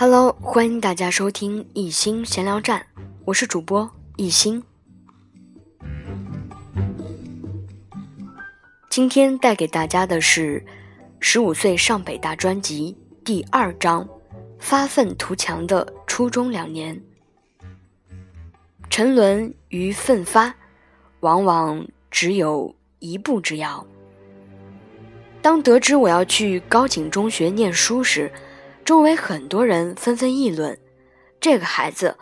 Hello，欢迎大家收听一心闲聊站，我是主播一心。今天带给大家的是《十五岁上北大》专辑第二章《发愤图强的初中两年》。沉沦与奋发，往往只有一步之遥。当得知我要去高井中学念书时，周围很多人纷纷议论：“这个孩子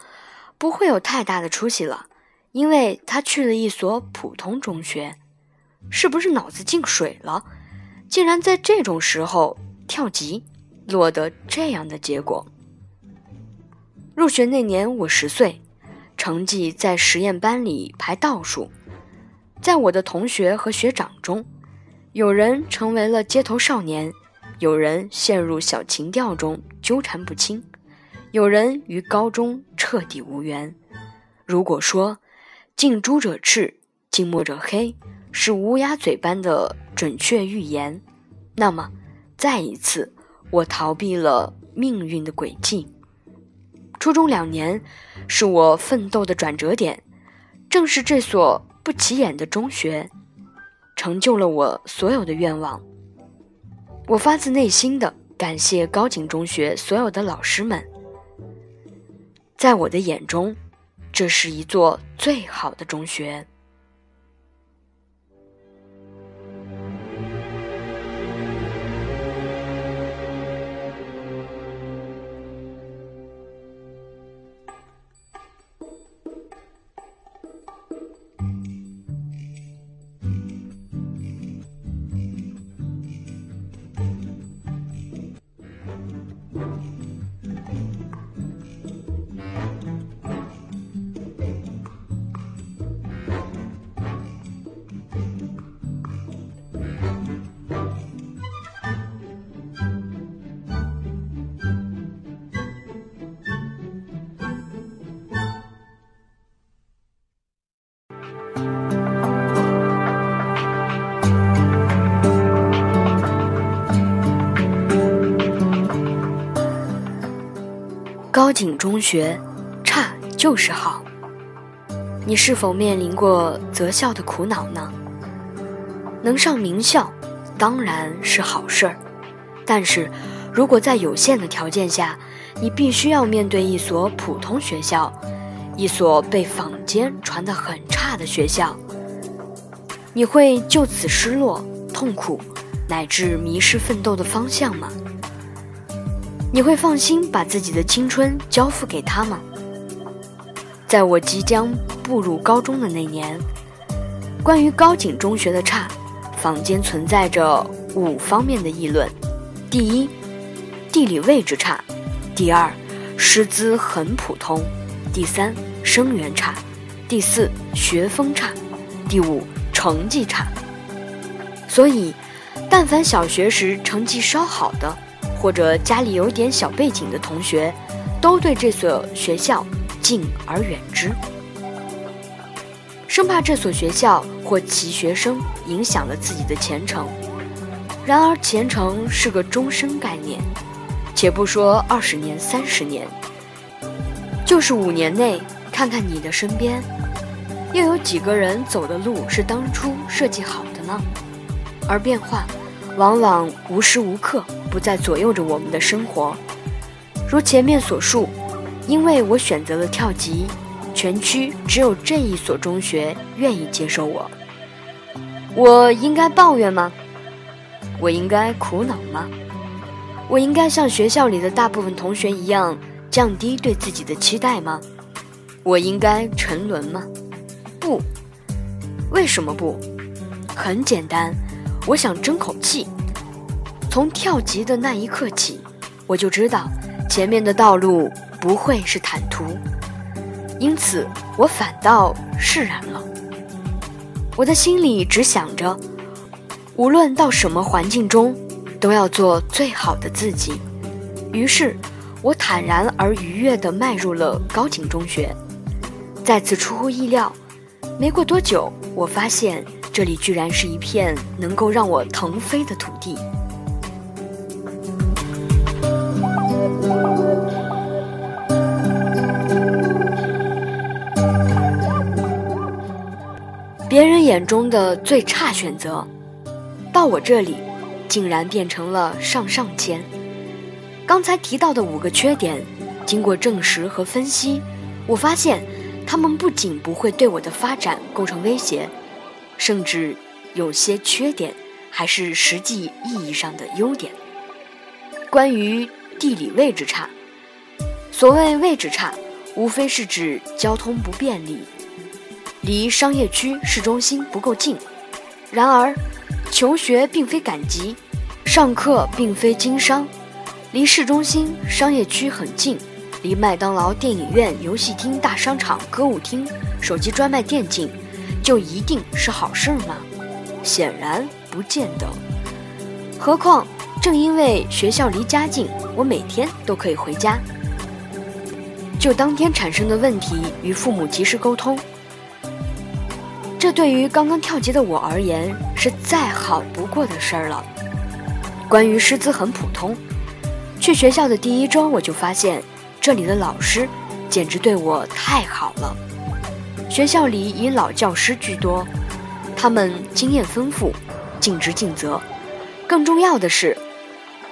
不会有太大的出息了，因为他去了一所普通中学，是不是脑子进水了？竟然在这种时候跳级，落得这样的结果。”入学那年我十岁，成绩在实验班里排倒数，在我的同学和学长中，有人成为了街头少年。有人陷入小情调中纠缠不清，有人与高中彻底无缘。如果说“近朱者赤，近墨者黑”是乌鸦嘴般的准确预言，那么再一次，我逃避了命运的轨迹。初中两年是我奋斗的转折点，正是这所不起眼的中学，成就了我所有的愿望。我发自内心的感谢高井中学所有的老师们，在我的眼中，这是一座最好的中学。景中学，差就是好。你是否面临过择校的苦恼呢？能上名校，当然是好事儿。但是，如果在有限的条件下，你必须要面对一所普通学校，一所被坊间传得很差的学校，你会就此失落、痛苦，乃至迷失奋斗的方向吗？你会放心把自己的青春交付给他吗？在我即将步入高中的那年，关于高井中学的差，坊间存在着五方面的议论：第一，地理位置差；第二，师资很普通；第三，生源差；第四，学风差；第五，成绩差。所以，但凡小学时成绩稍好的，或者家里有点小背景的同学，都对这所学校敬而远之，生怕这所学校或其学生影响了自己的前程。然而，前程是个终身概念，且不说二十年、三十年，就是五年内，看看你的身边，又有几个人走的路是当初设计好的呢？而变化，往往无时无刻。不在左右着我们的生活。如前面所述，因为我选择了跳级，全区只有这一所中学愿意接受我。我应该抱怨吗？我应该苦恼吗？我应该像学校里的大部分同学一样降低对自己的期待吗？我应该沉沦吗？不。为什么不？很简单，我想争口气。从跳级的那一刻起，我就知道前面的道路不会是坦途，因此我反倒释然了。我的心里只想着，无论到什么环境中，都要做最好的自己。于是，我坦然而愉悦地迈入了高井中学。再次出乎意料，没过多久，我发现这里居然是一片能够让我腾飞的土地。别人眼中的最差选择到我这里竟然变成了上上签。刚才提到的五个缺点经过证实和分析我发现他们不仅不会对我的发展构成威胁甚至有些缺点还是实际意义上的优点。关于地理位置差，所谓位置差，无非是指交通不便利。离商业区、市中心不够近，然而，求学并非赶集，上课并非经商。离市中心、商业区很近，离麦当劳、电影院、游戏厅、大商场、歌舞厅、手机专卖店近，就一定是好事吗？显然不见得。何况，正因为学校离家近，我每天都可以回家，就当天产生的问题与父母及时沟通。这对于刚刚跳级的我而言是再好不过的事儿了。关于师资很普通，去学校的第一周我就发现，这里的老师简直对我太好了。学校里以老教师居多，他们经验丰富，尽职尽责。更重要的是，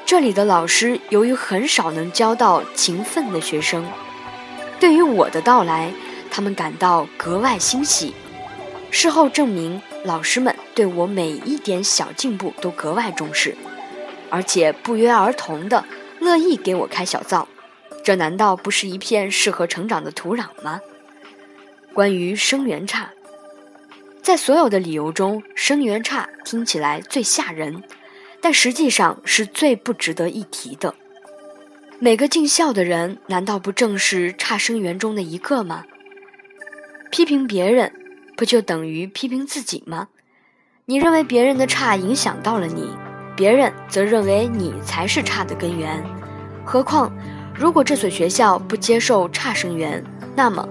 这里的老师由于很少能教到勤奋的学生，对于我的到来，他们感到格外欣喜。事后证明，老师们对我每一点小进步都格外重视，而且不约而同的乐意给我开小灶。这难道不是一片适合成长的土壤吗？关于生源差，在所有的理由中，生源差听起来最吓人，但实际上是最不值得一提的。每个进校的人，难道不正是差生源中的一个吗？批评别人。不就等于批评自己吗？你认为别人的差影响到了你，别人则认为你才是差的根源。何况，如果这所学校不接受差生源，那么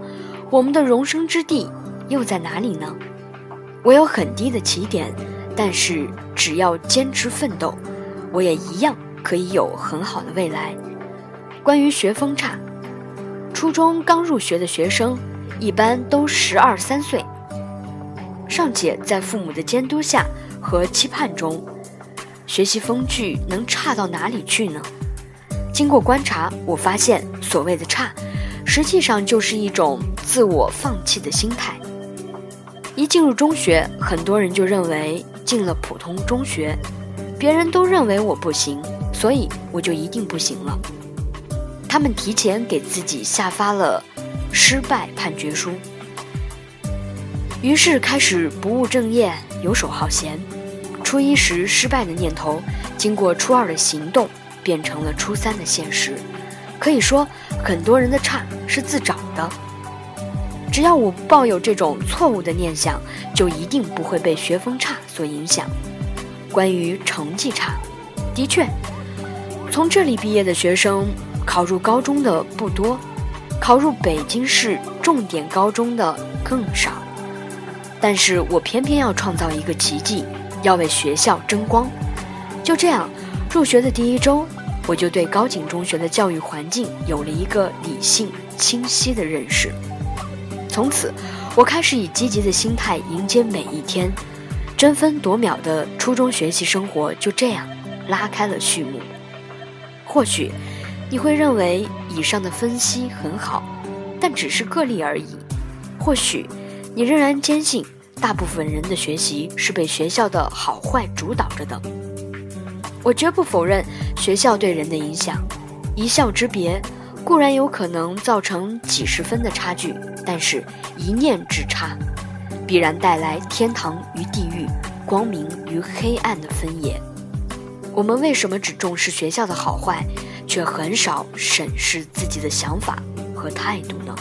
我们的容身之地又在哪里呢？我有很低的起点，但是只要坚持奋斗，我也一样可以有很好的未来。关于学风差，初中刚入学的学生一般都十二三岁。尚且在父母的监督下和期盼中，学习风趣能差到哪里去呢？经过观察，我发现所谓的差，实际上就是一种自我放弃的心态。一进入中学，很多人就认为进了普通中学，别人都认为我不行，所以我就一定不行了。他们提前给自己下发了失败判决书。于是开始不务正业、游手好闲。初一时失败的念头，经过初二的行动，变成了初三的现实。可以说，很多人的差是自找的。只要我抱有这种错误的念想，就一定不会被学风差所影响。关于成绩差，的确，从这里毕业的学生考入高中的不多，考入北京市重点高中的更少。但是我偏偏要创造一个奇迹，要为学校争光。就这样，入学的第一周，我就对高井中学的教育环境有了一个理性清晰的认识。从此，我开始以积极的心态迎接每一天，争分夺秒的初中学习生活就这样拉开了序幕。或许你会认为以上的分析很好，但只是个例而已。或许你仍然坚信。大部分人的学习是被学校的好坏主导着的。我绝不否认学校对人的影响，一校之别固然有可能造成几十分的差距，但是一念之差，必然带来天堂与地狱、光明与黑暗的分野。我们为什么只重视学校的好坏，却很少审视自己的想法和态度呢？